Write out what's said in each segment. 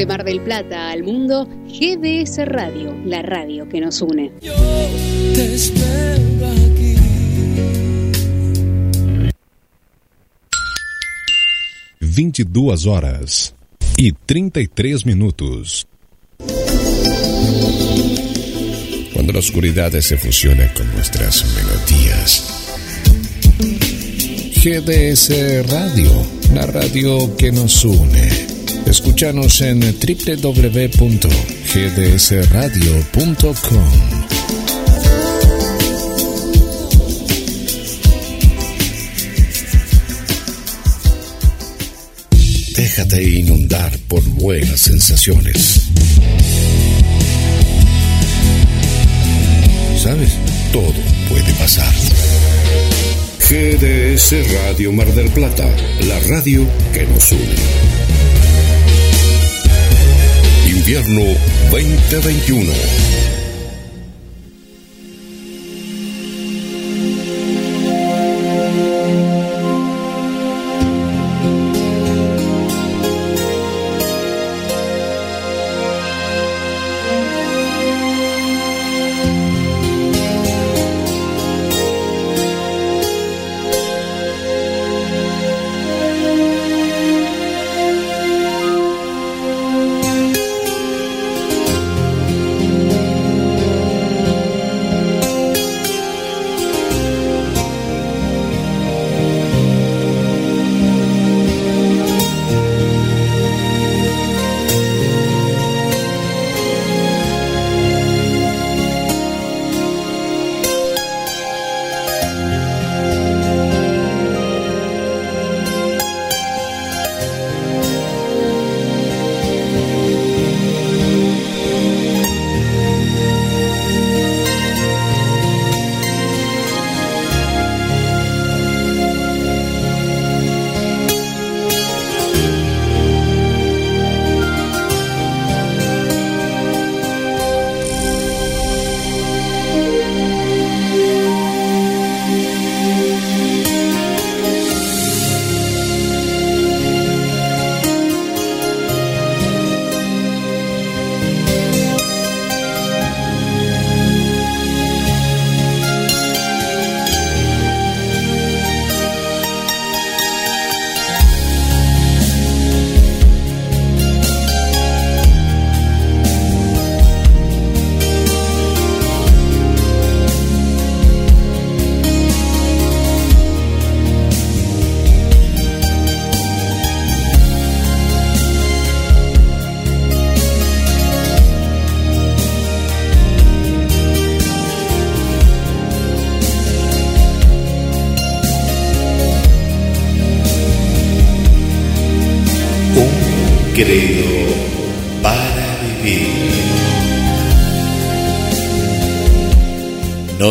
De Mar del Plata al mundo, GDS Radio, la radio que nos une. Yo te espero aquí. 22 horas e 33 minutos. Cuando la oscuridad se fusiona con nuestras melodías. GDS Radio, la radio que nos une. Escúchanos en www.gdsradio.com. Déjate inundar por buenas sensaciones. ¿Sabes? Todo puede pasar. GDS Radio Mar del Plata, la radio que nos une. Invierno 2021.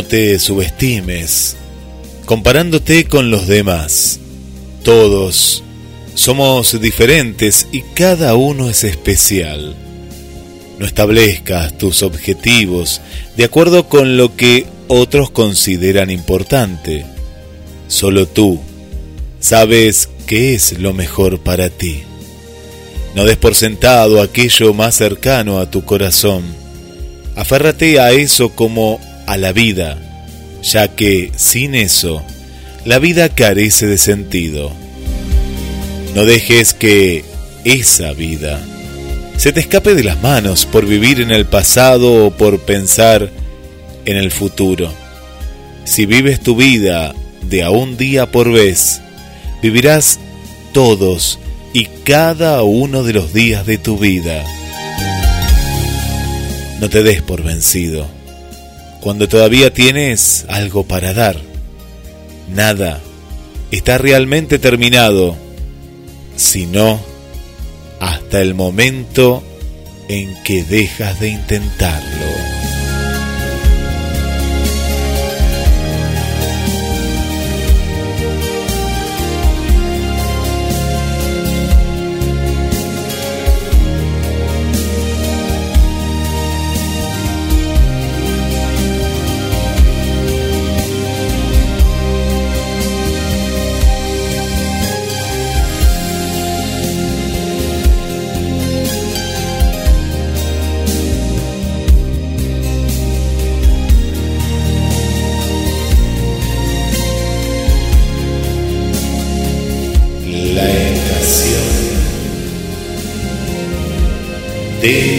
Te subestimes comparándote con los demás. Todos somos diferentes y cada uno es especial. No establezcas tus objetivos de acuerdo con lo que otros consideran importante. Solo tú sabes qué es lo mejor para ti. No des por sentado aquello más cercano a tu corazón. Aférrate a eso como a la vida, ya que sin eso, la vida carece de sentido. No dejes que esa vida se te escape de las manos por vivir en el pasado o por pensar en el futuro. Si vives tu vida de a un día por vez, vivirás todos y cada uno de los días de tu vida. No te des por vencido cuando todavía tienes algo para dar. Nada está realmente terminado, sino hasta el momento en que dejas de intentarlo. De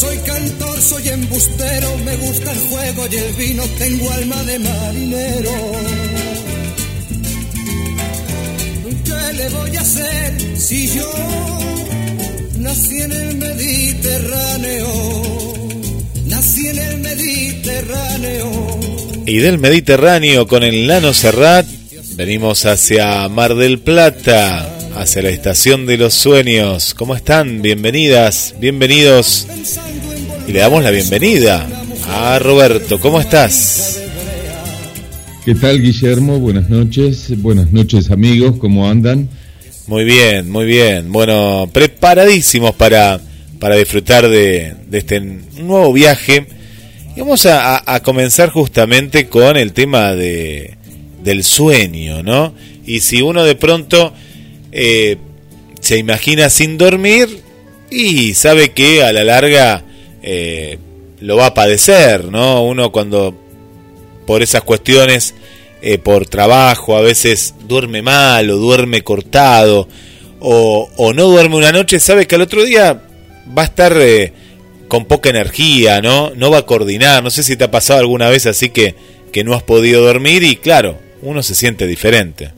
Soy cantor, soy embustero, me gusta el juego y el vino, tengo alma de marinero. ¿Qué le voy a hacer si yo nací en el Mediterráneo? en el Mediterráneo. Y del Mediterráneo con el Lano Serrat venimos hacia Mar del Plata, hacia la estación de los sueños. ¿Cómo están? Bienvenidas, bienvenidos. Y le damos la bienvenida a Roberto. ¿Cómo estás? ¿Qué tal, Guillermo? Buenas noches. Buenas noches, amigos. ¿Cómo andan? Muy bien, muy bien. Bueno, preparadísimos para para disfrutar de, este nuevo viaje. Y vamos a, comenzar justamente con el tema de, del sueño, ¿no? Y si uno de pronto eh, se imagina sin dormir y sabe que a la larga eh, lo va a padecer, ¿no? Uno cuando por esas cuestiones, eh, por trabajo, a veces duerme mal o duerme cortado o, o no duerme una noche, sabe que al otro día va a estar con poca energía, ¿no? No va a coordinar. No sé si te ha pasado alguna vez así que, que no has podido dormir y claro, uno se siente diferente.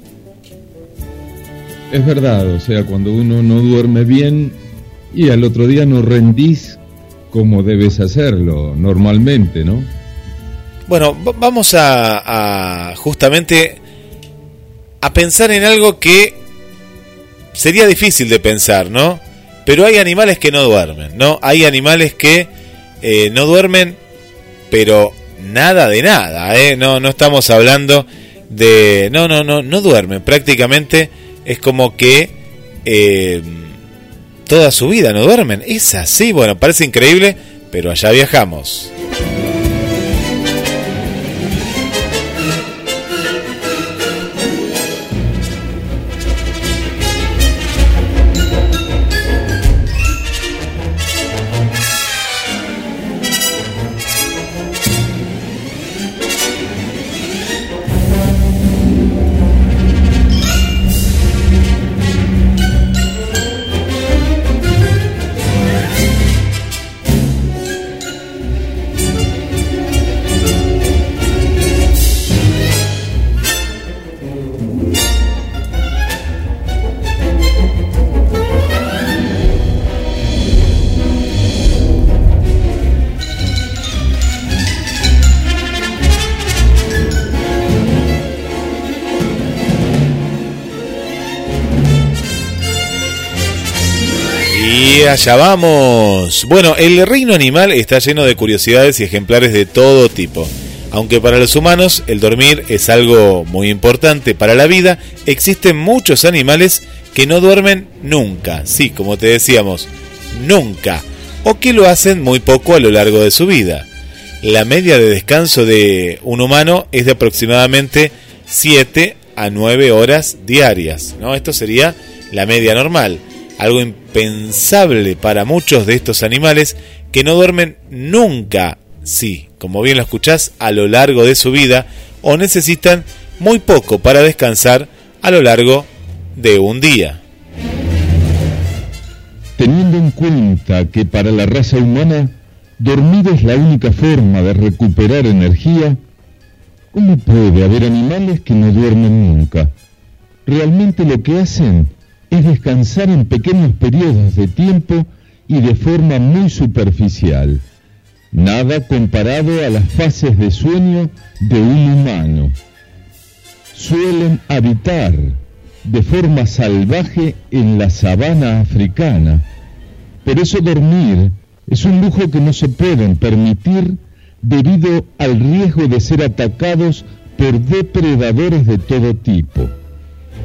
Es verdad, o sea, cuando uno no duerme bien y al otro día no rendís como debes hacerlo normalmente, ¿no? Bueno, vamos a, a justamente a pensar en algo que sería difícil de pensar, ¿no? Pero hay animales que no duermen, ¿no? Hay animales que eh, no duermen, pero nada de nada, ¿eh? No, no estamos hablando de... No, no, no, no duermen. Prácticamente es como que eh, toda su vida no duermen. Es así, bueno, parece increíble, pero allá viajamos. Allá vamos. Bueno, el reino animal está lleno de curiosidades y ejemplares de todo tipo. Aunque para los humanos el dormir es algo muy importante para la vida, existen muchos animales que no duermen nunca. Sí, como te decíamos, nunca. O que lo hacen muy poco a lo largo de su vida. La media de descanso de un humano es de aproximadamente 7 a 9 horas diarias. ¿no? Esto sería la media normal. Algo impensable para muchos de estos animales que no duermen nunca, sí, como bien lo escuchás, a lo largo de su vida o necesitan muy poco para descansar a lo largo de un día. Teniendo en cuenta que para la raza humana dormir es la única forma de recuperar energía, ¿cómo puede haber animales que no duermen nunca? Realmente lo que hacen es descansar en pequeños periodos de tiempo y de forma muy superficial, nada comparado a las fases de sueño de un humano. Suelen habitar de forma salvaje en la sabana africana. Por eso dormir es un lujo que no se pueden permitir debido al riesgo de ser atacados por depredadores de todo tipo.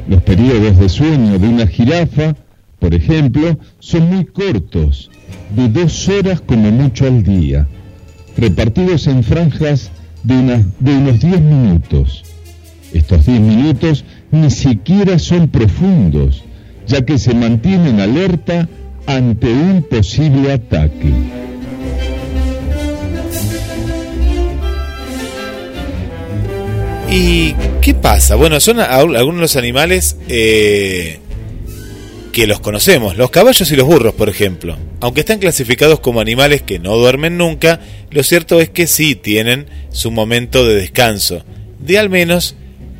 Los periodos de sueño de una jirafa, por ejemplo, son muy cortos, de dos horas como mucho al día, repartidos en franjas de, de unos 10 minutos. Estos 10 minutos ni siquiera son profundos, ya que se mantienen alerta ante un posible ataque. ¿Y qué pasa? Bueno, son algunos de los animales eh, que los conocemos, los caballos y los burros, por ejemplo. Aunque están clasificados como animales que no duermen nunca, lo cierto es que sí tienen su momento de descanso, de al menos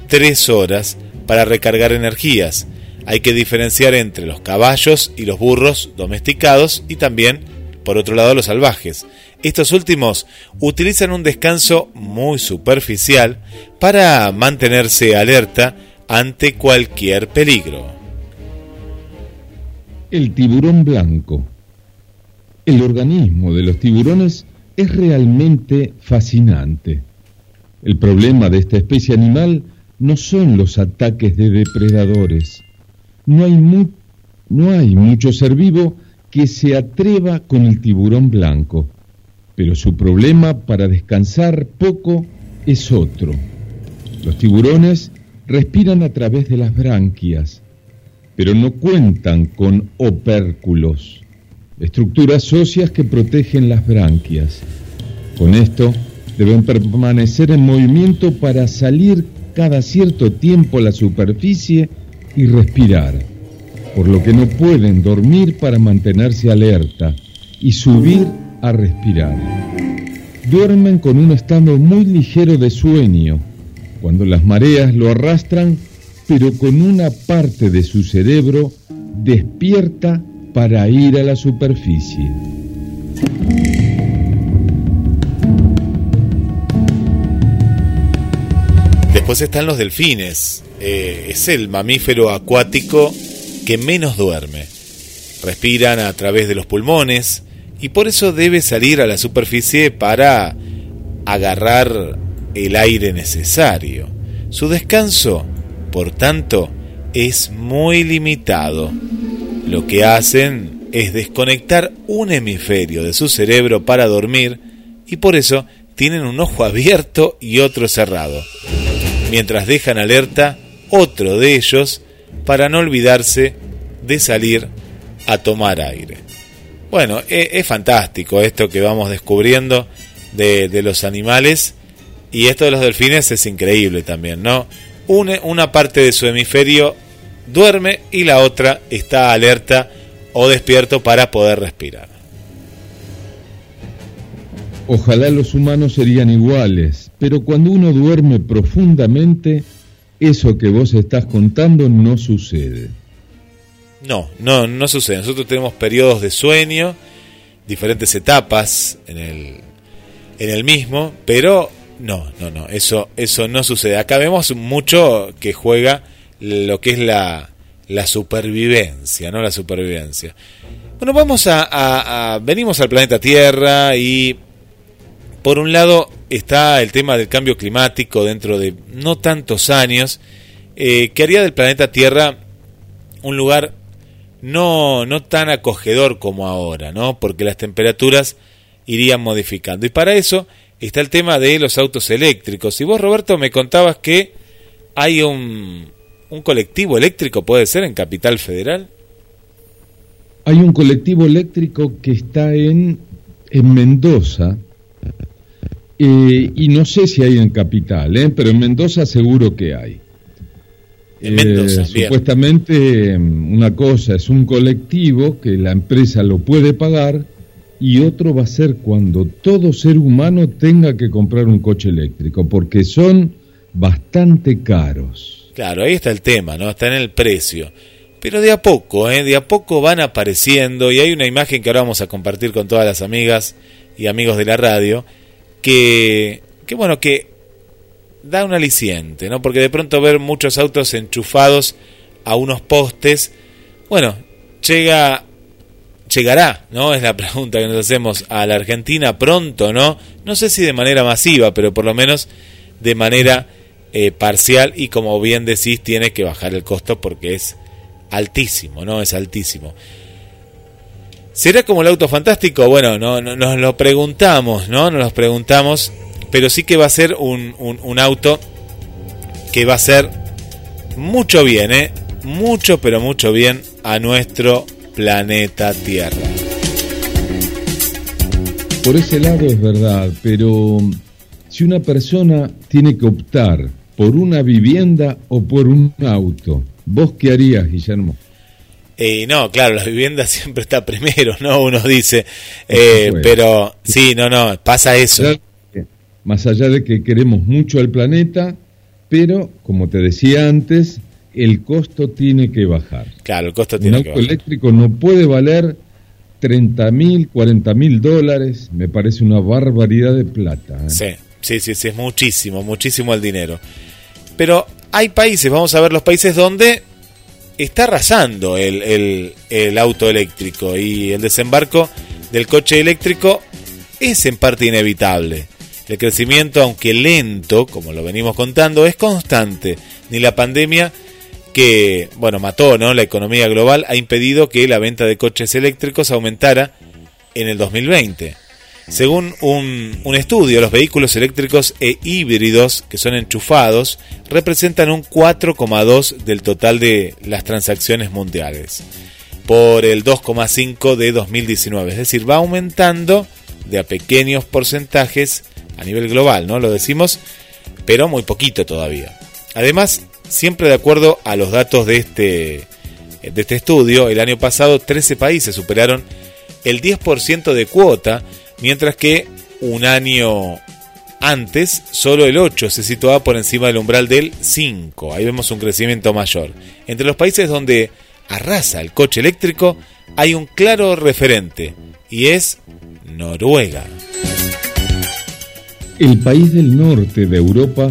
tres horas para recargar energías. Hay que diferenciar entre los caballos y los burros domesticados y también, por otro lado, los salvajes. Estos últimos utilizan un descanso muy superficial para mantenerse alerta ante cualquier peligro. El tiburón blanco. El organismo de los tiburones es realmente fascinante. El problema de esta especie animal no son los ataques de depredadores. No hay, no hay mucho ser vivo que se atreva con el tiburón blanco pero su problema para descansar poco es otro. Los tiburones respiran a través de las branquias, pero no cuentan con opérculos, estructuras óseas que protegen las branquias. Con esto deben permanecer en movimiento para salir cada cierto tiempo a la superficie y respirar, por lo que no pueden dormir para mantenerse alerta y subir a respirar. Duermen con un estado muy ligero de sueño, cuando las mareas lo arrastran, pero con una parte de su cerebro despierta para ir a la superficie. Después están los delfines. Eh, es el mamífero acuático que menos duerme. Respiran a través de los pulmones, y por eso debe salir a la superficie para agarrar el aire necesario. Su descanso, por tanto, es muy limitado. Lo que hacen es desconectar un hemisferio de su cerebro para dormir y por eso tienen un ojo abierto y otro cerrado, mientras dejan alerta otro de ellos para no olvidarse de salir a tomar aire. Bueno, e, es, fantástico esto que vamos descubriendo de, los animales y esto de los delfines es increíble también, ¿no? Una, una parte de su hemisferio duerme y la otra está alerta o despierto para poder respirar. Ojalá los humanos serían iguales, pero cuando uno duerme profundamente, eso que vos estás contando no sucede. No, no, no sucede. Nosotros tenemos periodos de sueño, diferentes etapas en el, en el mismo, pero no, no, no, eso, eso no sucede. Acá vemos mucho que juega lo que es la, la supervivencia, ¿no? La supervivencia. Bueno, vamos a, venimos al planeta Tierra y por un lado está el tema del cambio climático dentro de no tantos años, eh, que haría del planeta Tierra un lugar no, no tan acogedor como ahora, ¿no? Porque las temperaturas irían modificando. Y para eso está el tema de los autos eléctricos. Y vos, Roberto, me contabas que hay un, un colectivo eléctrico, puede ser, en Capital Federal. Hay un colectivo eléctrico que está en, en Mendoza, eh, y no sé si hay en Capital, ¿eh? pero en Mendoza seguro que hay. En Mendoza, eh, supuestamente mm, una cosa es un colectivo que la empresa lo puede pagar y otro va a ser cuando todo ser humano tenga que comprar un coche eléctrico, porque son bastante caros. Claro, ahí está el tema, ¿no? Está en el precio. Pero de a poco, ¿eh? De a poco van apareciendo y hay una imagen que ahora vamos a compartir con todas las amigas y amigos de la radio que, que bueno, que da un aliciente, ¿no? Porque de pronto ver muchos autos enchufados a unos postes, bueno, llega llegará, ¿no? Es la pregunta que nos hacemos a la Argentina pronto, ¿no? No sé si de manera masiva, pero por lo menos de manera eh, parcial y como bien decís, tiene que bajar el costo porque es altísimo, ¿no? Es altísimo. ¿Será como el auto fantástico? Bueno, no, nos lo preguntamos, ¿no? Nos lo preguntamos, pero sí que va a ser un, un, un auto que va a ser mucho bien, ¿eh? Mucho, pero mucho bien a nuestro planeta Tierra. Por ese lado es verdad, pero si una persona tiene que optar por una vivienda o por un auto, ¿vos qué harías, Guillermo? Eh, no, claro, la vivienda siempre está primero, ¿no? Uno dice, eh, pero sí, no, no, pasa eso. Más allá de que queremos mucho al planeta, pero como te decía antes, el costo tiene que bajar. Claro, el costo tiene que bajar. Un auto eléctrico no puede valer 30 mil, 40 mil dólares, me parece una barbaridad de plata. ¿eh? Sí, sí, sí, sí, es muchísimo, muchísimo el dinero. Pero hay países, vamos a ver los países donde está arrasando el, el, el auto eléctrico y el desembarco del coche eléctrico es en parte inevitable. El crecimiento, aunque lento, como lo venimos contando, es constante. Ni la pandemia que, bueno, mató ¿no? la economía global, ha impedido que la venta de coches eléctricos aumentara en el 2020. Según un, estudio, los vehículos eléctricos e híbridos que son enchufados representan un 4,2 del total de las transacciones mundiales, por el 2,5 de 2019. Es decir, va aumentando de a pequeños porcentajes a nivel global, ¿no? Lo decimos, pero muy poquito todavía. Además, siempre de acuerdo a los datos de este, de este estudio, el año pasado 13 países superaron el 10% de cuota, mientras que un año antes solo el 8 se situaba por encima del umbral del 5. Ahí vemos un crecimiento mayor. Entre los países donde arrasa el coche eléctrico hay un claro referente y es Noruega. El país del norte de Europa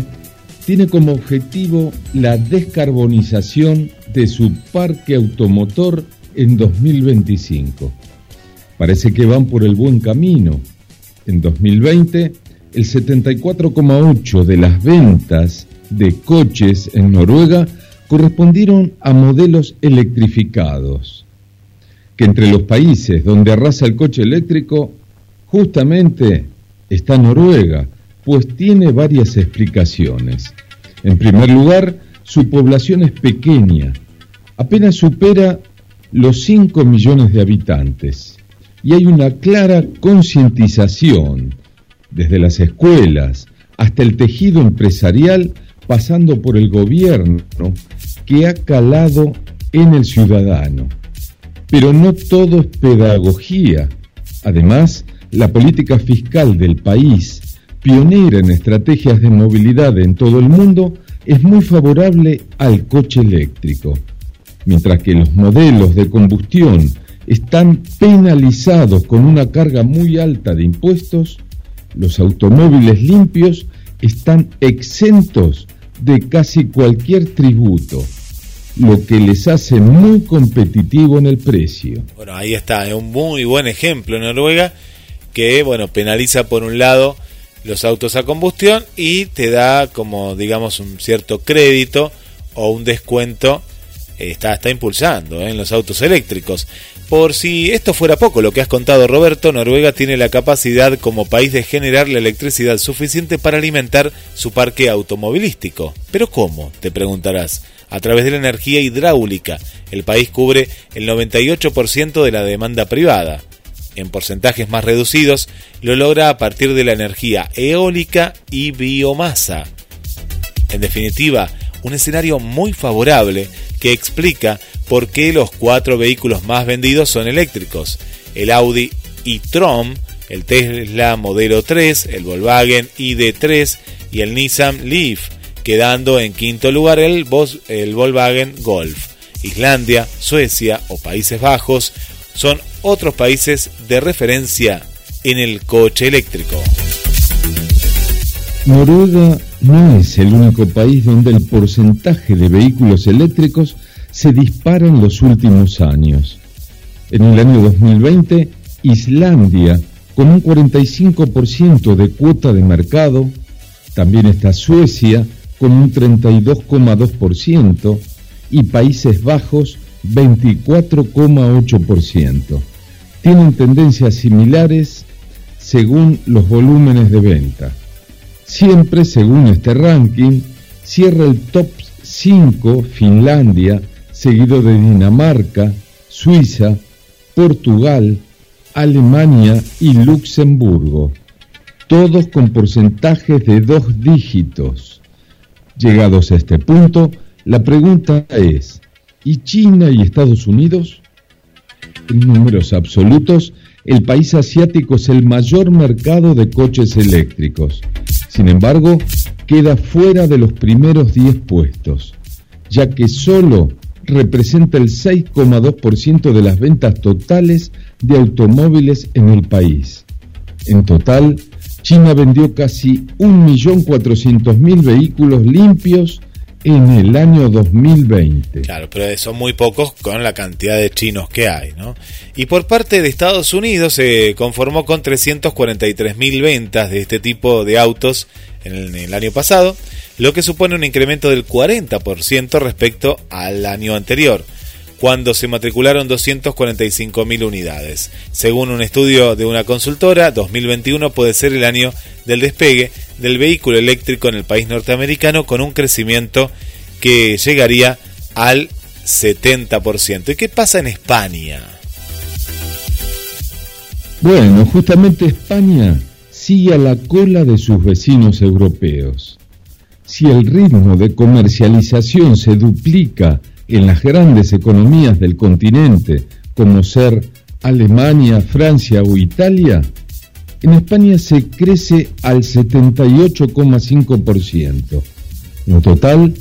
tiene como objetivo la descarbonización de su parque automotor en 2025. Parece que van por el buen camino. En 2020, el 74,8 de las ventas de coches en Noruega correspondieron a modelos electrificados. Que entre los países donde arrasa el coche eléctrico, justamente está Noruega, pues tiene varias explicaciones. En primer lugar, su población es pequeña, apenas supera los 5 millones de habitantes y hay una clara concientización desde las escuelas hasta el tejido empresarial pasando por el gobierno que ha calado en el ciudadano. Pero no todo es pedagogía. Además, la política fiscal del país pionera en estrategias de movilidad en todo el mundo, es muy favorable al coche eléctrico, mientras que los modelos de combustión están penalizados con una carga muy alta de impuestos, los automóviles limpios están exentos de casi cualquier tributo. lo que les hace muy competitivo en el precio. Bueno, ahí está, es un muy buen ejemplo en Noruega que, bueno, penaliza por un lado los autos a combustión y te da como, digamos, un cierto crédito o un descuento, está, está impulsando ¿eh? en los autos eléctricos. Por si esto fuera poco, lo que has contado Roberto, Noruega tiene la capacidad como país de generar la electricidad suficiente para alimentar su parque automovilístico. ¿Pero cómo? Te preguntarás. A través de la energía hidráulica, el país cubre el 98% de la demanda privada. En porcentajes más reducidos, lo logra a partir de la energía eólica y biomasa. En definitiva, un escenario muy favorable que explica por qué los cuatro vehículos más vendidos son eléctricos. El Audi e-tron, el Tesla Modelo 3, el Volkswagen ID3 y el Nissan Leaf, quedando en quinto lugar el, el Volkswagen Golf. Islandia, Suecia o Países Bajos son otros países de referencia en el coche eléctrico. Noruega no es el único país donde el porcentaje de vehículos eléctricos se dispara en los últimos años. En el año 2020, Islandia, con un 45% de cuota de mercado, también está Suecia, con un 32,2%, y Países Bajos, 24,8%. Tienen tendencias similares según los volúmenes de venta. Siempre según este ranking, cierra el top 5 Finlandia, seguido de Dinamarca, Suiza, Portugal, Alemania y Luxemburgo, todos con porcentajes de dos dígitos. Llegados a este punto, la pregunta es, ¿y China y Estados Unidos? En números absolutos, el país asiático es el mayor mercado de coches eléctricos. Sin embargo, queda fuera de los primeros 10 puestos, ya que solo representa el 6,2% de las ventas totales de automóviles en el país. En total, China vendió casi 1.400.000 vehículos limpios en el año 2020. Claro, pero son muy pocos con la cantidad de chinos que hay, ¿no? Y por parte de Estados Unidos se conformó con 343.000 ventas de este tipo de autos en el, en el año pasado, lo que supone un incremento del 40% respecto al año anterior cuando se matricularon 245.000 unidades. Según un estudio de una consultora, 2021 puede ser el año del despegue del vehículo eléctrico en el país norteamericano con un crecimiento que llegaría al 70%. ¿Y qué pasa en España? Bueno, justamente España sigue a la cola de sus vecinos europeos. Si el ritmo de comercialización se duplica en las grandes economías del continente, como ser Alemania, Francia o Italia, en España se crece al 78,5%. En total,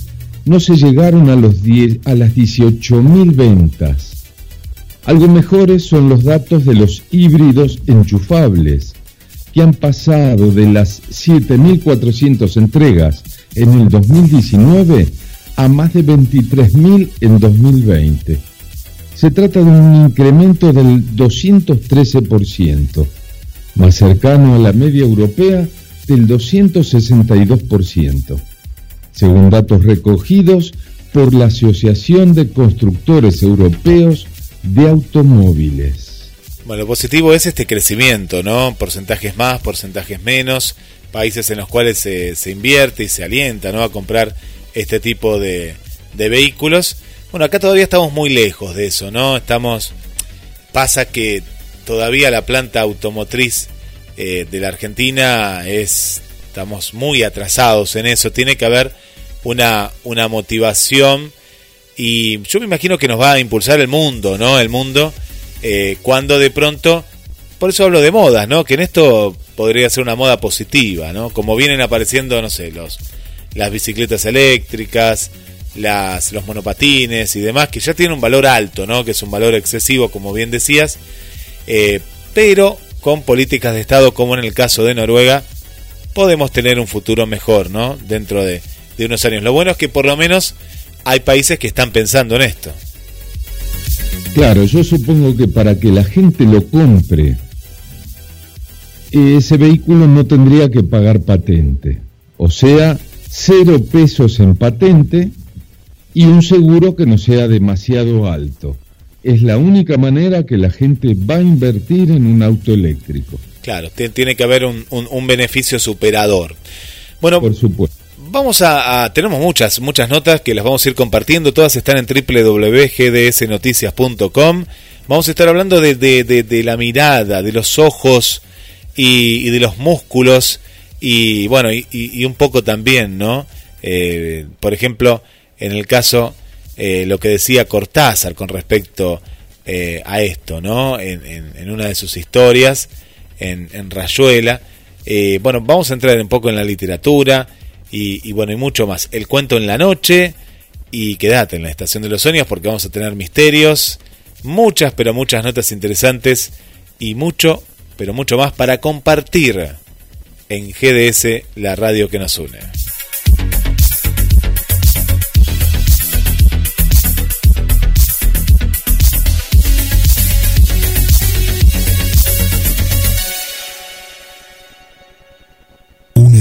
no se llegaron a, los 10, a las 18.000 ventas. Algo mejores son los datos de los híbridos enchufables, que han pasado de las 7.400 entregas en el 2019 a más de 23.000 en 2020. Se trata de un incremento del 213%, más cercano a la media europea del 262%, según datos recogidos por la Asociación de Constructores Europeos de Automóviles. Bueno, lo positivo es este crecimiento, ¿no? Porcentajes más, porcentajes menos, países en los cuales se, se invierte y se alienta, ¿no? A comprar este tipo de, de vehículos. Bueno, acá todavía estamos muy lejos de eso, ¿no? Estamos. Pasa que todavía la planta automotriz eh, de la Argentina es. Estamos muy atrasados en eso. Tiene que haber una, una motivación. Y yo me imagino que nos va a impulsar el mundo, ¿no? El mundo. Eh, cuando de pronto. Por eso hablo de modas, ¿no? Que en esto podría ser una moda positiva, ¿no? Como vienen apareciendo, no sé, los las bicicletas eléctricas, las, los monopatines y demás, que ya tienen un valor alto, ¿no? que es un valor excesivo, como bien decías, eh, pero con políticas de Estado, como en el caso de Noruega, podemos tener un futuro mejor ¿no? dentro de, de unos años. Lo bueno es que por lo menos hay países que están pensando en esto. Claro, yo supongo que para que la gente lo compre, ese vehículo no tendría que pagar patente. O sea, cero pesos en patente y un seguro que no sea demasiado alto. Es la única manera que la gente va a invertir en un auto eléctrico. Claro, tiene que haber un, un, beneficio superador. Bueno, por supuesto. Vamos a, tenemos muchas muchas notas que las vamos a ir compartiendo, todas están en www.gdsnoticias.com. Vamos a estar hablando de, de, la mirada, de los ojos y, de los músculos y bueno y, un poco también, ¿no? Eh, por ejemplo, en el caso eh, lo que decía Cortázar con respecto eh, a esto, ¿no? En, una de sus historias en, Rayuela. bueno, vamos a entrar un poco en la literatura y, bueno, y mucho más. El cuento en la noche y quédate en la estación de los sueños porque vamos a tener misterios, muchas, pero muchas notas interesantes y mucho, pero mucho más para compartir en GDS, la radio que nos une.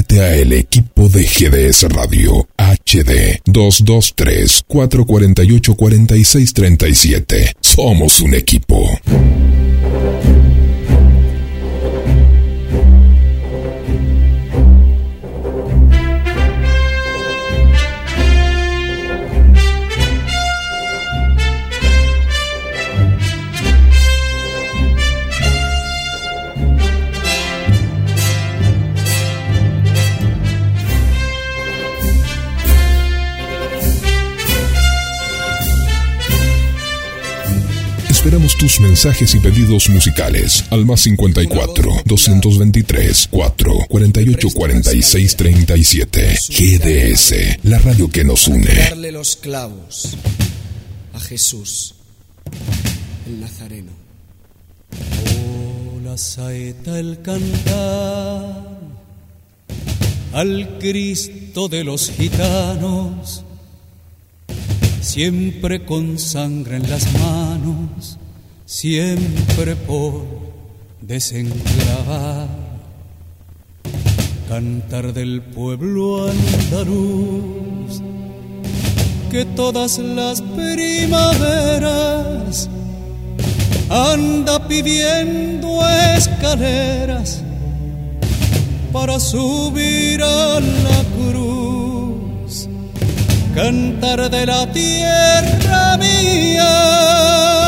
El equipo de GDS Radio HD 223 448 4637. Somos un equipo. Tus mensajes y pedidos musicales al más 54 223 4 48 46 37. GDS, la radio que nos une. Darle los clavos a Jesús, el Nazareno. Oh, la saeta, el cantar al Cristo de los gitanos siempre con sangre en las manos, siempre por desenclavar. Cantar del pueblo andaluz, que todas las primaveras anda pidiendo escaleras para subir a la cruz cantar de la tierra mía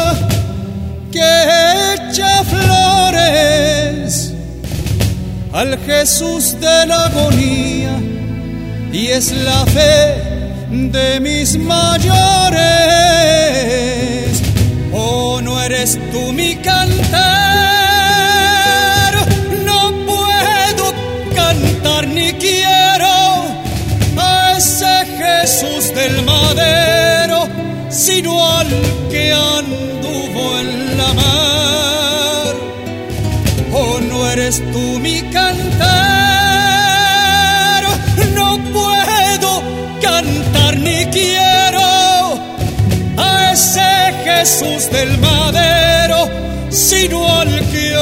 que echa flores al Jesús de la agonía y es la fe de mis mayores. Oh, no eres tú mi cantar, no puedo cantar ni quiero a ese Jesús del madero, sino al eres tú mi cantar. No puedo cantar ni quiero a ese Jesús del madero, sino al que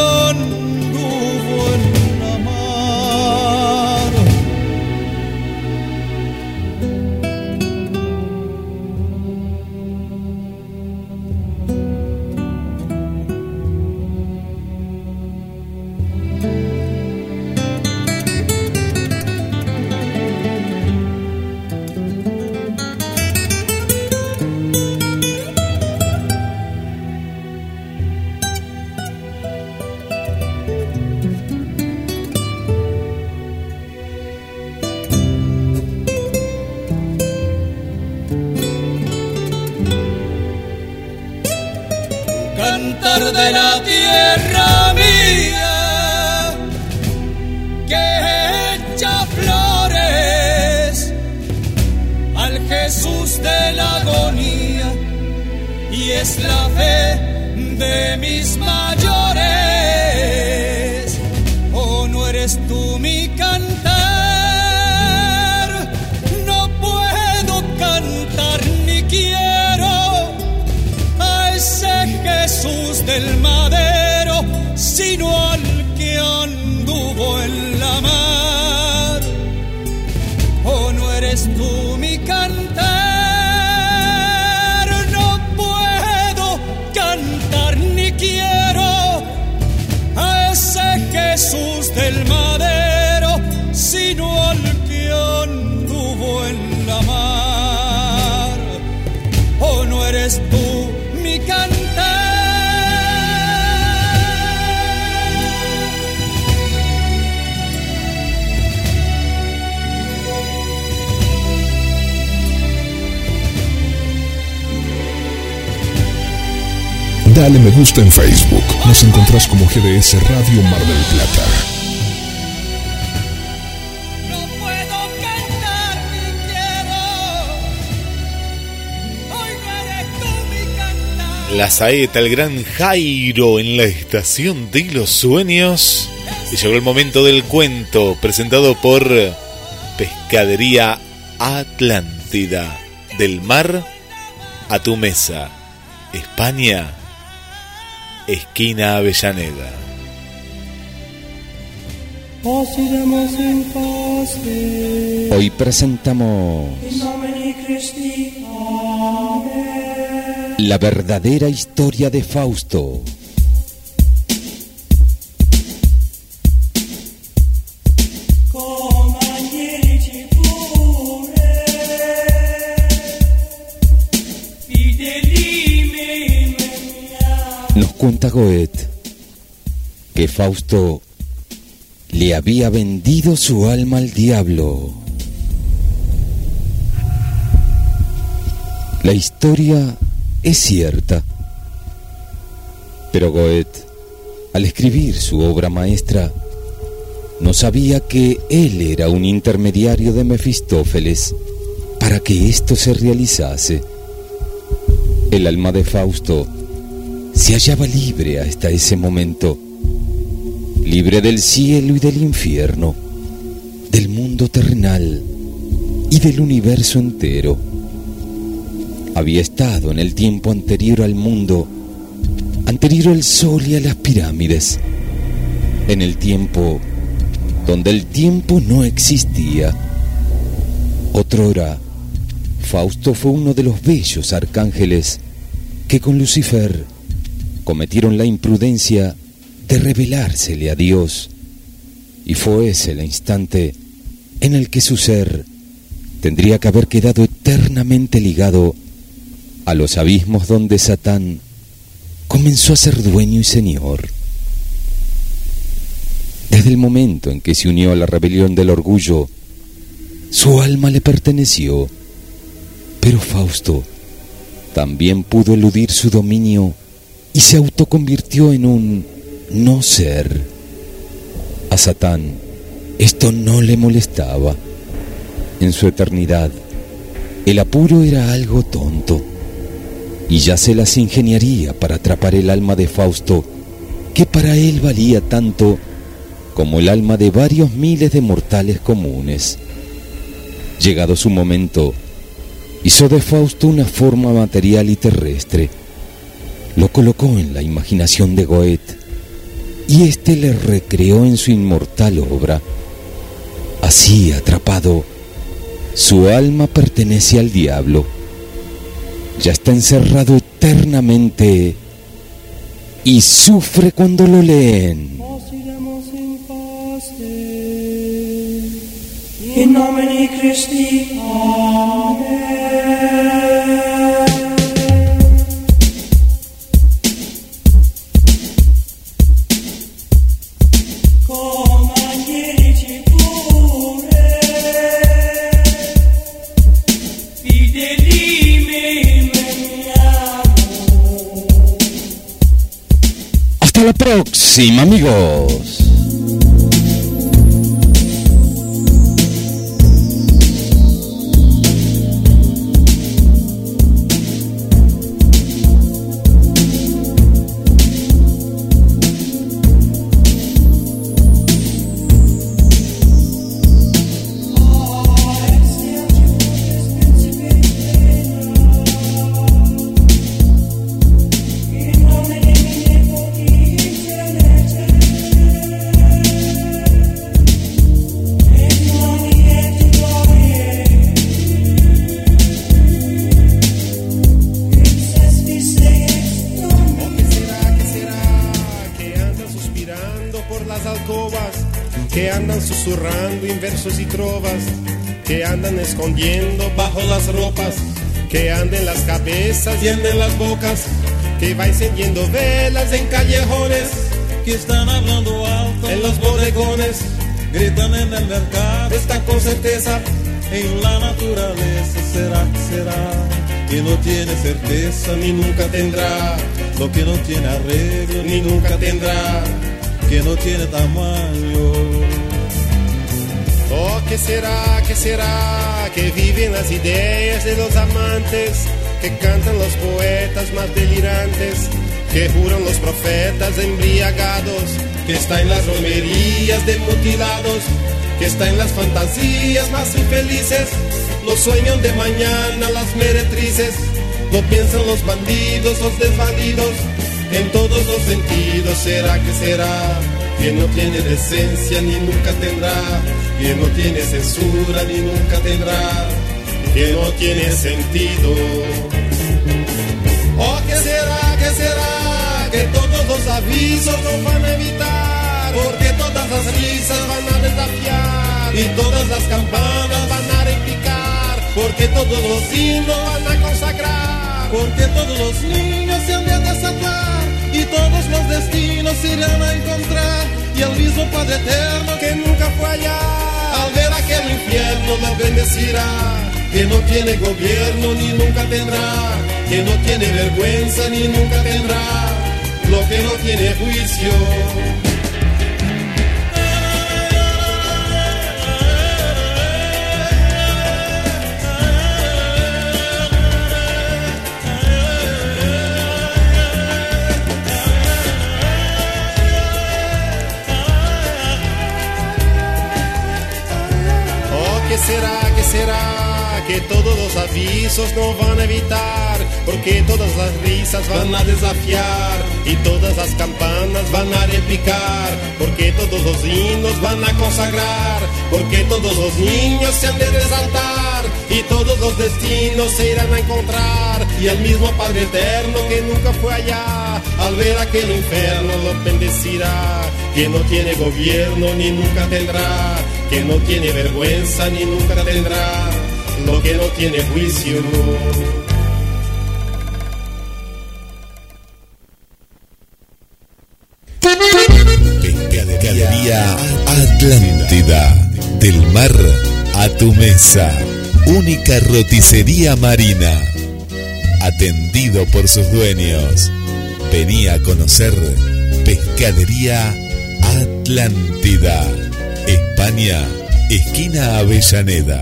de la tierra mía que echa flores al Jesús de la agonía y es la fe de mis mayores. Dale me gusta en Facebook. Nos encontrás como GDS Radio Mar del Plata. La saeta, el gran Jairo en la estación de los sueños. Y llegó el momento del cuento presentado por Pescadería Atlántida. Del mar a tu mesa. España, esquina Avellaneda. Hoy presentamos la verdadera historia de Fausto. Cuenta Goethe que Fausto le había vendido su alma al diablo. La historia es cierta, pero Goethe, al escribir su obra maestra, no sabía que él era un intermediario de Mefistófeles para que esto se realizase. El alma de Fausto se hallaba libre hasta ese momento libre del cielo y del infierno, del mundo terrenal y del universo entero. Había estado en el tiempo anterior al mundo, anterior al sol y a las pirámides, en el tiempo donde el tiempo no existía. Otrora, Fausto fue uno de los bellos arcángeles que con Lucifer cometieron la imprudencia de revelársele a Dios, y fue ese el instante en el que su ser tendría que haber quedado eternamente ligado a los abismos donde Satán comenzó a ser dueño y señor. Desde el momento en que se unió a la rebelión del orgullo, su alma le perteneció, pero Fausto también pudo eludir su dominio y se autoconvirtió en un no ser. A Satán esto no le molestaba. En su eternidad, el apuro era algo tonto, y ya se las ingeniaría para atrapar el alma de Fausto, que para él valía tanto como el alma de varios miles de mortales comunes. Llegado su momento, hizo de Fausto una forma material y terrestre, lo colocó en la imaginación de Goethe, y éste le recreó en su inmortal obra. Así atrapado, su alma pertenece al diablo. Ya está encerrado eternamente y sufre cuando lo leen. In Christi. Próxima, amigos. En las bocas, que va encendiendo velas en callejones, que están hablando alto en los bodegones, gritan en el mercado, están con certeza en la naturaleza, será que será. que no tiene certeza ni nunca tendrá, lo que no tiene arreglo ni nunca tendrá, que no tiene tamaño. ¿Qué será, qué será que viven las ideas de los amantes, que cantan los poetas más delirantes, que juran los profetas embriagados, que está en las romerías de mutilados, que está en las fantasías más infelices, los sueños de mañana, las meretrices, no piensan los bandidos, los desvalidos, en todos los sentidos, ¿será que será? Que no tiene decencia ni nunca tendrá, que no tiene censura ni nunca tendrá, que no tiene sentido. ¿O qué será, qué será? Que todos los avisos nos van a evitar, porque todas las risas van a desafiar y todas las campanas van a repicar, porque todos los himnos van a consagrar, porque todos los niños se han de desatar y todos los destinos irán a encontrar. Y el mismo Padre Eterno que nunca fue allá al ver aquel infierno la bendecirá. Que no tiene gobierno ni nunca tendrá. Que no tiene vergüenza ni nunca tendrá. Lo que no tiene juicio será, qué será? Que todos los avisos no van a evitar, porque todas las risas van a desafiar y todas las campanas van a repicar, porque todos los himnos van a consagrar, porque todos los niños se han de resaltar y todos los destinos se irán a encontrar y el mismo Padre Eterno que nunca fue allá, al ver aquel infierno lo bendecirá, que no tiene gobierno ni nunca tendrá que no tiene vergüenza ni nunca tendrá, lo que no tiene juicio. Pescadería Atlántida, del mar a tu mesa, única roticería marina, atendido por sus dueños. Venía a conocer Pescadería Atlántida España, esquina Avellaneda.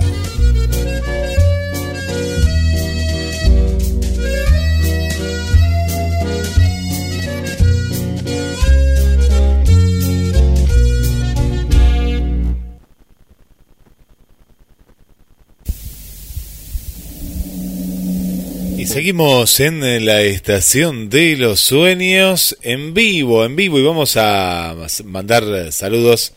Y seguimos en la estación de los sueños en vivo, en vivo y vamos a mandar saludos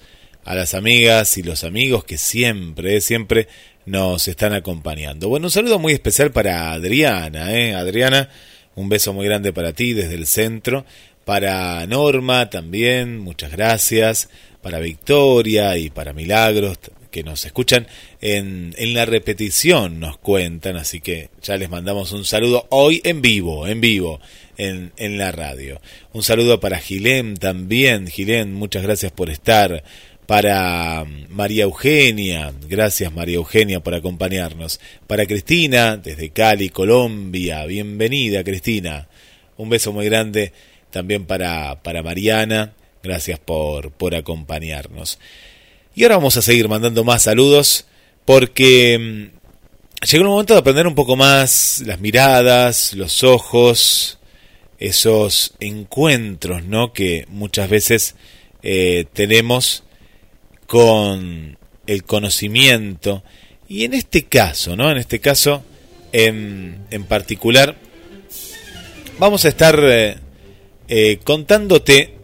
a las amigas y los amigos que siempre, siempre nos están acompañando. Bueno, un saludo muy especial para Adriana, ¿eh? Adriana, un beso muy grande para ti desde el centro. Para Norma también, muchas gracias. Para Victoria y para Milagros, que nos escuchan en, en la repetición, nos cuentan. Así que ya les mandamos un saludo hoy en vivo, en vivo, en, en la radio. Un saludo para Gilén también. Gilén, muchas gracias por estar para María Eugenia, gracias María Eugenia por acompañarnos, para Cristina desde Cali, Colombia, bienvenida Cristina, un beso muy grande también para, para Mariana, gracias por, por acompañarnos. Y ahora vamos a seguir mandando más saludos porque mm, llegó el momento de aprender un poco más las miradas, los ojos, esos encuentros, ¿no? Que muchas veces eh, tenemos con el conocimiento. Y en este caso, ¿no? En este caso en, en particular, vamos a estar eh, eh, contándote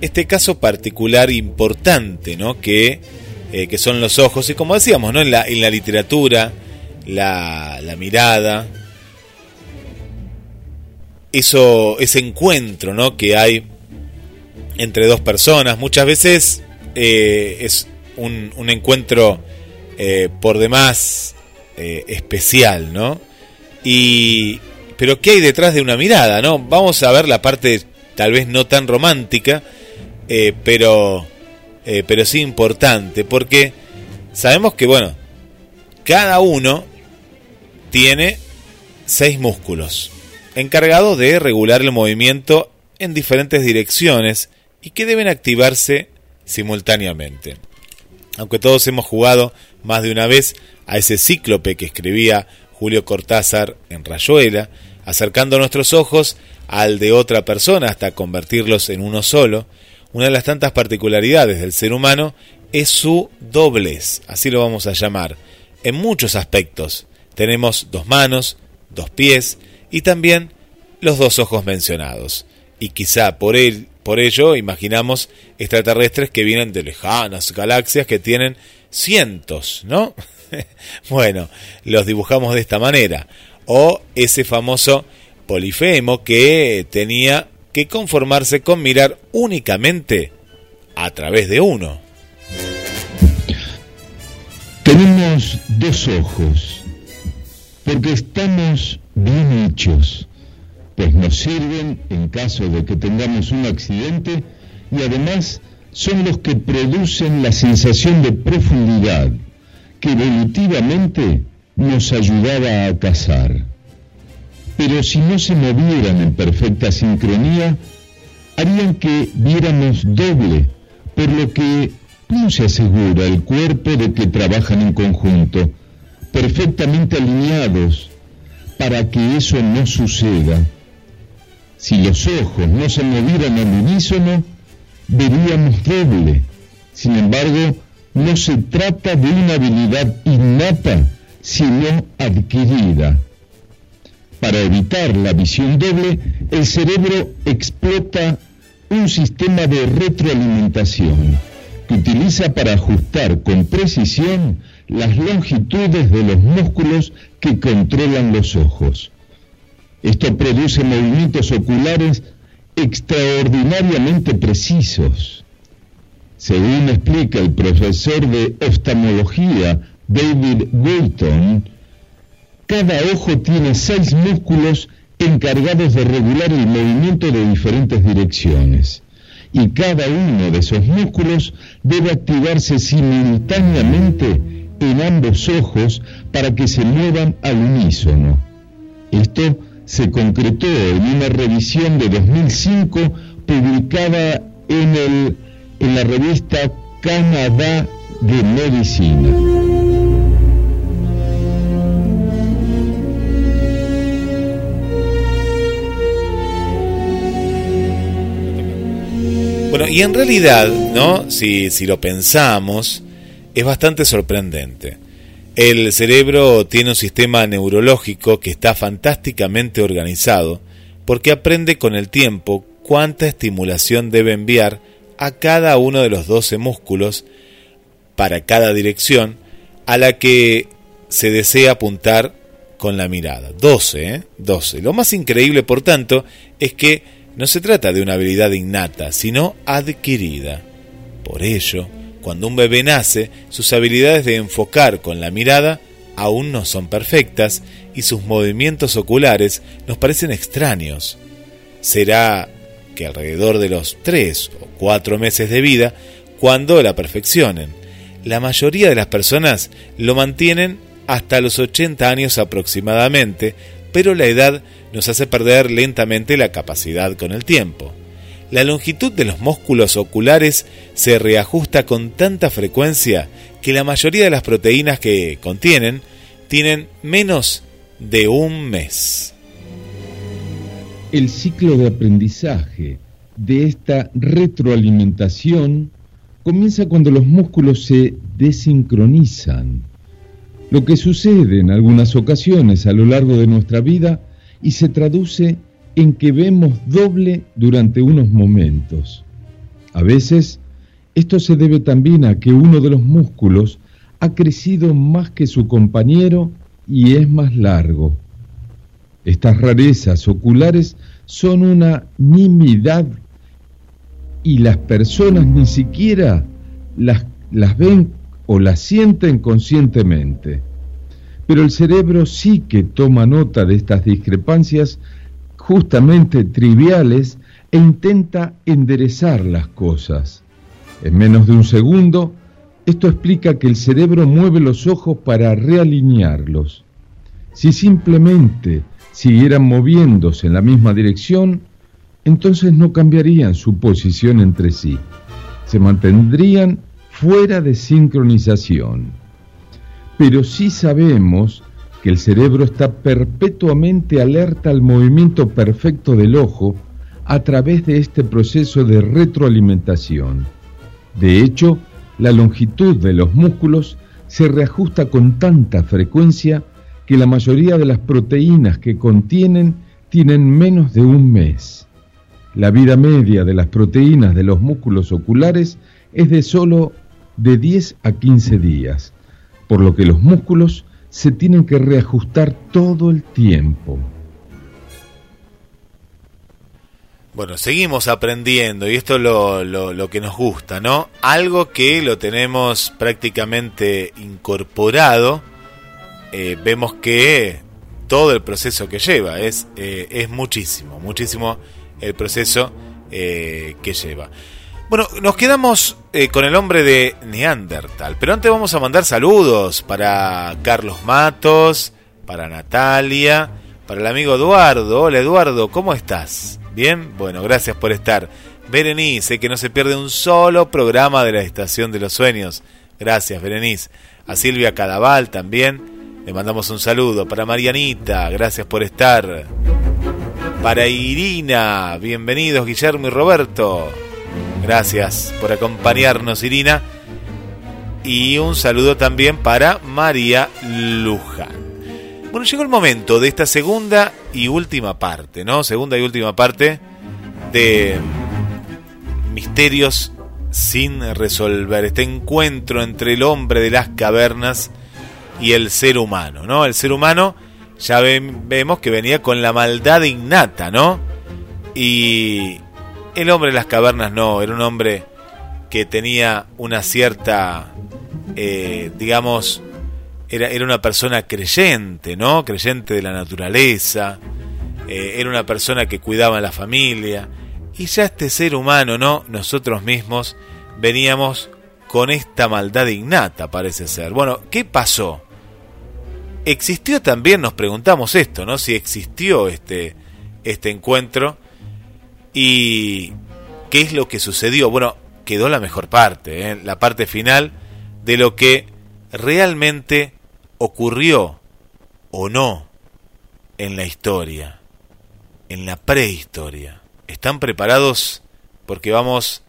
este caso particular importante, ¿no? Que, eh, que son los ojos. Y como decíamos, ¿no? En la, en la literatura, la, la mirada, eso, ese encuentro, ¿no? Que hay entre dos personas. Muchas veces eh, es un, un encuentro eh, por demás eh, especial, ¿no? Y, pero ¿qué hay detrás de una mirada, no? Vamos a ver la parte tal vez no tan romántica, pero, pero sí importante, porque sabemos que, bueno, cada uno tiene seis músculos, encargados de regular el movimiento en diferentes direcciones y que deben activarse simultáneamente. Aunque todos hemos jugado más de una vez a ese cíclope que escribía Julio Cortázar en Rayuela, acercando nuestros ojos al de otra persona hasta convertirlos en uno solo, una de las tantas particularidades del ser humano es su doblez, así lo vamos a llamar, en muchos aspectos. Tenemos dos manos, dos pies y también los dos ojos mencionados. Y quizá por, él, por ello imaginamos extraterrestres que vienen de lejanas galaxias que tienen cientos, ¿no? bueno, los dibujamos de esta manera. O ese famoso Polifemo que tenía que conformarse con mirar únicamente a través de uno. Tenemos dos ojos, porque estamos bien hechos, pues nos sirven en caso de que tengamos un accidente y además son los que producen la sensación de profundidad que evolutivamente nos ayudaba a cazar. Pero si no se movieran en perfecta sincronía, harían que viéramos doble, por lo que no se asegura el cuerpo de que trabajan en conjunto, perfectamente alineados, para que eso no suceda. Si los ojos no se movieran al unísono, veríamos doble. Sin embargo, no se trata de una habilidad innata, sino adquirida. Para evitar la visión doble, el cerebro explota un sistema de retroalimentación que utiliza para ajustar con precisión las longitudes de los músculos que controlan los ojos. Esto produce movimientos oculares extraordinariamente precisos. Según explica el profesor de oftalmología David Wilton, cada ojo tiene seis músculos encargados de regular el movimiento de diferentes direcciones y cada uno de esos músculos debe activarse simultáneamente en ambos ojos para que se muevan al unísono. Esto se concretó en una revisión de 2005 publicada en, el, en la revista Canadá de Medicina. Bueno, y en realidad, ¿no? Si, si lo pensamos, es bastante sorprendente. El cerebro tiene un sistema neurológico que está fantásticamente organizado porque aprende con el tiempo cuánta estimulación debe enviar a cada uno de los 12 músculos para cada dirección a la que se desea apuntar con la mirada. 12, ¿eh? 12. Lo más increíble, por tanto, es que no se trata de una habilidad innata, sino adquirida. Por ello, cuando un bebé nace, sus habilidades de enfocar con la mirada aún no son perfectas y sus movimientos oculares nos parecen extraños. Será que alrededor de los tres o cuatro meses de vida, cuando la perfeccionen, la mayoría de las personas lo mantienen hasta los 80 años aproximadamente, pero la edad nos hace perder lentamente la capacidad con el tiempo. La longitud de los músculos oculares se reajusta con tanta frecuencia que la mayoría de las proteínas que contienen tienen menos de un mes. El ciclo de aprendizaje de esta retroalimentación comienza cuando los músculos se desincronizan. Lo que sucede en algunas ocasiones a lo largo de nuestra vida y se traduce en que vemos doble durante unos momentos. A veces, esto se debe también a que uno de los músculos ha crecido más que su compañero y es más largo. Estas rarezas oculares son una nimidad y las personas ni siquiera las, las ven o las sienten conscientemente. Pero el cerebro sí que toma nota de estas discrepancias justamente triviales e intenta enderezar las cosas. En menos de un segundo, esto explica que el cerebro mueve los ojos para realinearlos. Si simplemente siguieran moviéndose en la misma dirección, entonces no cambiarían su posición entre sí, se mantendrían fuera de sincronización. Pero sí sabemos que el cerebro está perpetuamente alerta al movimiento perfecto del ojo a través de este proceso de retroalimentación. De hecho, la longitud de los músculos se reajusta con tanta frecuencia que la mayoría de las proteínas que contienen tienen menos de un mes. La vida media de las proteínas de los músculos oculares es de solo de 10 a 15 días, por lo que los músculos se tienen que reajustar todo el tiempo. Bueno, seguimos aprendiendo y esto es lo, lo, que nos gusta, ¿no? Algo que lo tenemos prácticamente incorporado, eh, vemos que todo el proceso que lleva es, eh, es muchísimo, muchísimo el proceso eh, que lleva. Bueno, nos quedamos con el hombre de Neandertal, pero antes vamos a mandar saludos para Carlos Matos, para Natalia, para el amigo Eduardo. Hola Eduardo, ¿cómo estás? Bien, bueno, gracias por estar. Berenice, que no se pierde un solo programa de la Estación de los Sueños. Gracias, Berenice. A Silvia Cadaval también. Le mandamos un saludo. Para Marianita, gracias por estar. Para Irina, bienvenidos Guillermo y Roberto. Gracias por acompañarnos, Irina. Y un saludo también para María Luján. Bueno, llegó el momento de esta segunda y última parte, ¿no? Segunda y última parte de misterios sin resolver. Este encuentro entre el hombre de las cavernas y el ser humano, ¿no? El ser humano ya vemos que venía con la maldad innata, ¿no? Y el hombre de las cavernas no, era un hombre que tenía una cierta, eh, digamos, era, era una persona creyente, ¿no? Creyente de la naturaleza, eh, era una persona que cuidaba a la familia. Y ya este ser humano, ¿no? Nosotros mismos veníamos con esta maldad innata, parece ser. Bueno, ¿qué pasó? Existió también, nos preguntamos esto, ¿no? Si existió este, este encuentro y qué es lo que sucedió. Bueno, quedó la mejor parte, ¿eh? la parte final de lo que realmente ocurrió o no en la historia, en la prehistoria. ¿Están preparados? Porque vamos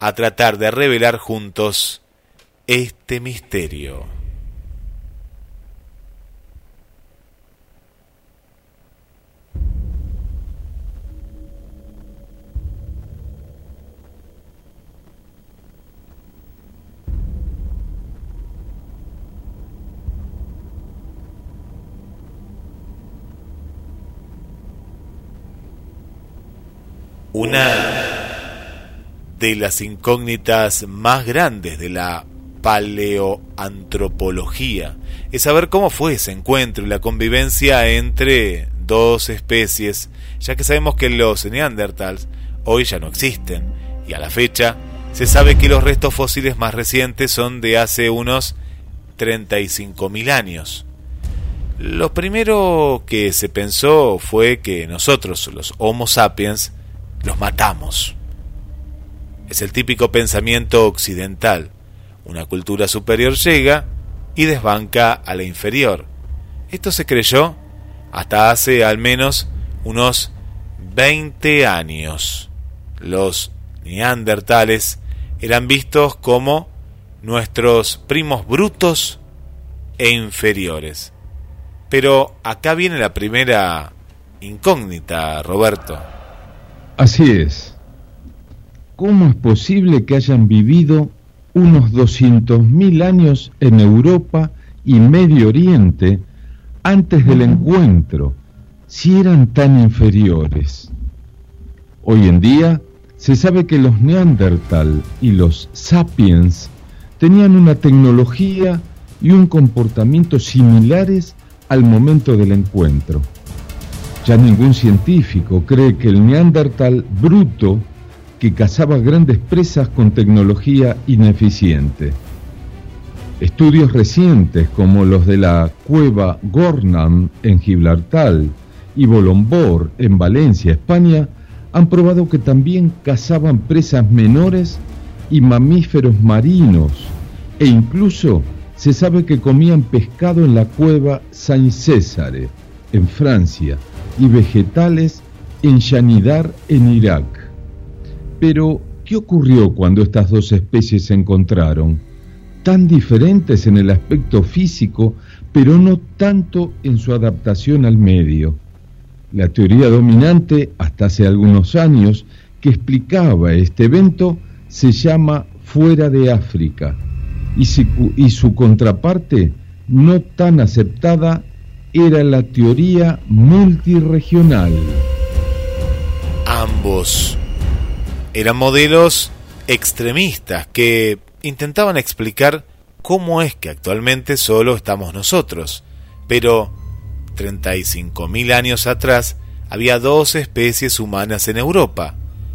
a tratar de revelar juntos este misterio. Una de las incógnitas más grandes de la paleoantropología es saber cómo fue ese encuentro y la convivencia entre dos especies, ya que sabemos que los neandertals hoy ya no existen y a la fecha se sabe que los restos fósiles más recientes son de hace unos 35.000 años. Lo primero que se pensó fue que nosotros, los Homo sapiens, los matamos. Es el típico pensamiento occidental. Una cultura superior llega y desbanca a la inferior. Esto se creyó hasta hace al menos unos 20 años. Los neandertales eran vistos como nuestros primos brutos e inferiores. Pero acá viene la primera incógnita, Roberto. Así es. ¿Cómo es posible que hayan vivido unos 200.000 años en Europa y Medio Oriente antes del encuentro, si eran tan inferiores? Hoy en día se sabe que los Neandertal y los Sapiens tenían una tecnología y un comportamiento similares al momento del encuentro. Ya ningún científico cree que el neandertal bruto que cazaba grandes presas con tecnología ineficiente. Estudios recientes como los de la cueva Gornam en Gibraltar y Bolombor en Valencia, España, han probado que también cazaban presas menores y mamíferos marinos e incluso se sabe que comían pescado en la cueva Saint Césare en Francia y vegetales en Shanidar en Irak. Pero, ¿qué ocurrió cuando estas dos especies se encontraron? Tan diferentes en el aspecto físico, pero no tanto en su adaptación al medio. La teoría dominante, hasta hace algunos años, que explicaba este evento, se llama Fuera de África, y su contraparte, no tan aceptada, era la teoría multiregional. Ambos eran modelos extremistas que intentaban explicar cómo es que actualmente solo estamos nosotros, pero 35.000 años atrás había dos especies humanas en Europa,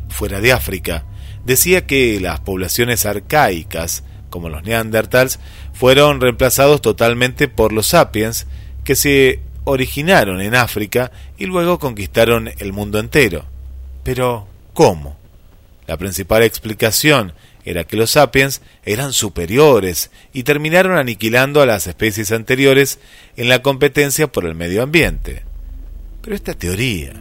fuera de África. Decía que las poblaciones arcaicas, como los neandertals, fueron reemplazados totalmente por los sapiens, que se originaron en África y luego conquistaron el mundo entero. Pero, ¿cómo? La principal explicación era que los sapiens eran superiores y terminaron aniquilando a las especies anteriores en la competencia por el medio ambiente. Pero esta teoría,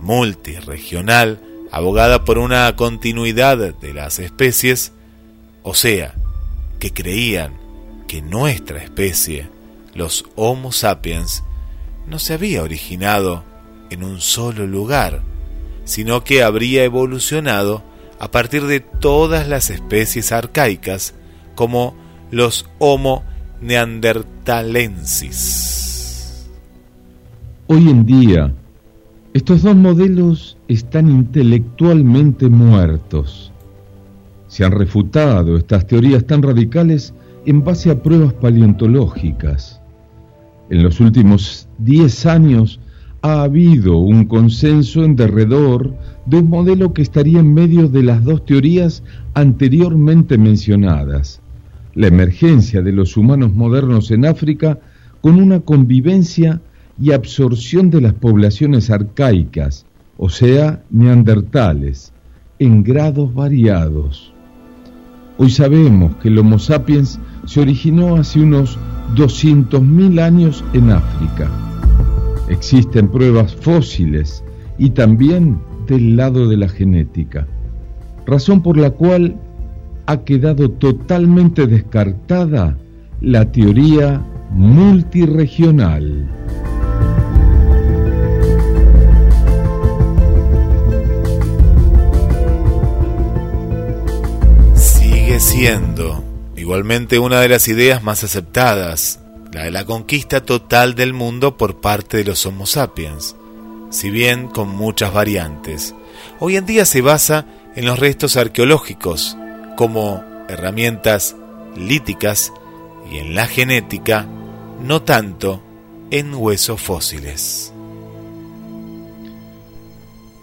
multiregional, abogada por una continuidad de las especies, o sea, que creían que nuestra especie, los Homo sapiens, no se había originado en un solo lugar, sino que habría evolucionado a partir de todas las especies arcaicas como los Homo neandertalensis. Hoy en día, estos dos modelos están intelectualmente muertos. Se han refutado estas teorías tan radicales en base a pruebas paleontológicas. En los últimos 10 años ha habido un consenso en derredor de un modelo que estaría en medio de las dos teorías anteriormente mencionadas, la emergencia de los humanos modernos en África con una convivencia y absorción de las poblaciones arcaicas, o sea, neandertales, en grados variados. Hoy sabemos que el Homo sapiens se originó hace unos 200.000 años en África. Existen pruebas fósiles y también del lado de la genética, razón por la cual ha quedado totalmente descartada la teoría multiregional. Igualmente una de las ideas más aceptadas, la de la conquista total del mundo por parte de los Homo sapiens si bien con muchas variantes. Hoy en día se basa en los restos arqueológicos como herramientas líticas y en la genética, no tanto en huesos fósiles.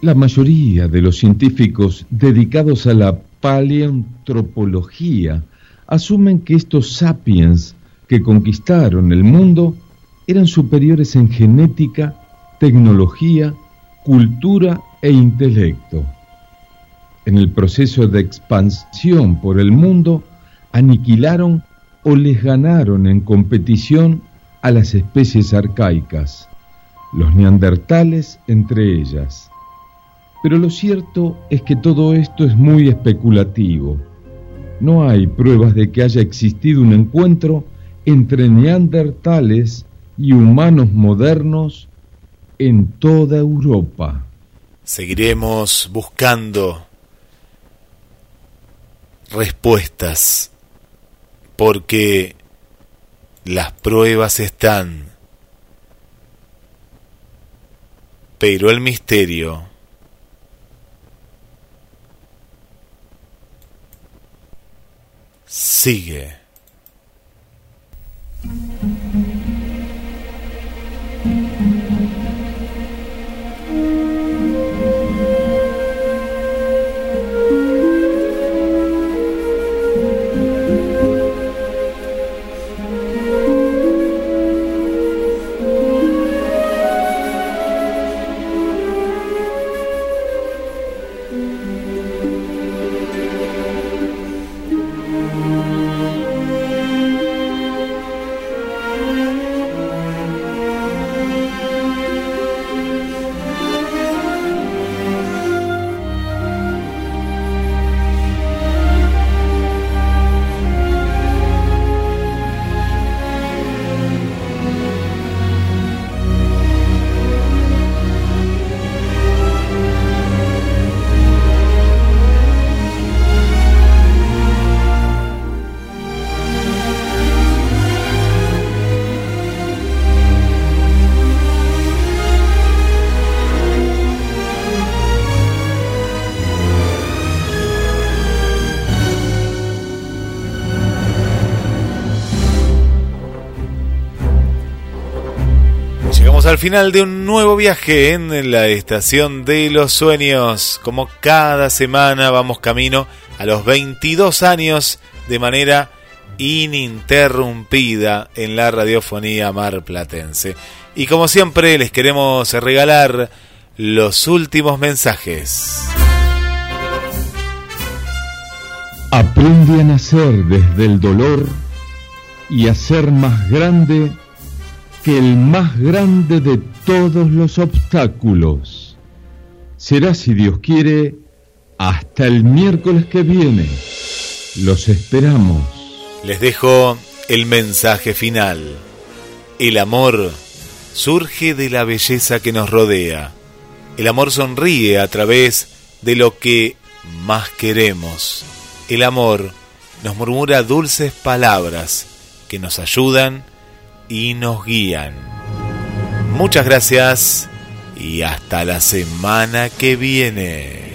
La mayoría de los científicos dedicados a la paleontropología asumen que estos sapiens que conquistaron el mundo eran superiores en genética tecnología, cultura e intelecto. En el proceso de expansión por el mundo, aniquilaron o les ganaron en competición a las especies arcaicas, los neandertales entre ellas. Pero lo cierto es que todo esto es muy especulativo. No hay pruebas de que haya existido un encuentro entre neandertales y humanos modernos en toda Europa. Seguiremos buscando respuestas porque las pruebas están, pero el misterio sigue. Final de un nuevo viaje en la estación de los sueños. Como cada semana vamos camino a los 22 años de manera ininterrumpida en la radiofonía marplatense. Y como siempre les queremos regalar los últimos mensajes. Aprende a nacer desde el dolor y a ser más grande que el más grande de todos los obstáculos. Será, si Dios quiere, hasta el miércoles que viene. Los esperamos. Les dejo el mensaje final. El amor surge de la belleza que nos rodea. El amor sonríe a través de lo que más queremos. El amor nos murmura dulces palabras que nos ayudan y nos guían. Muchas gracias y hasta la semana que viene.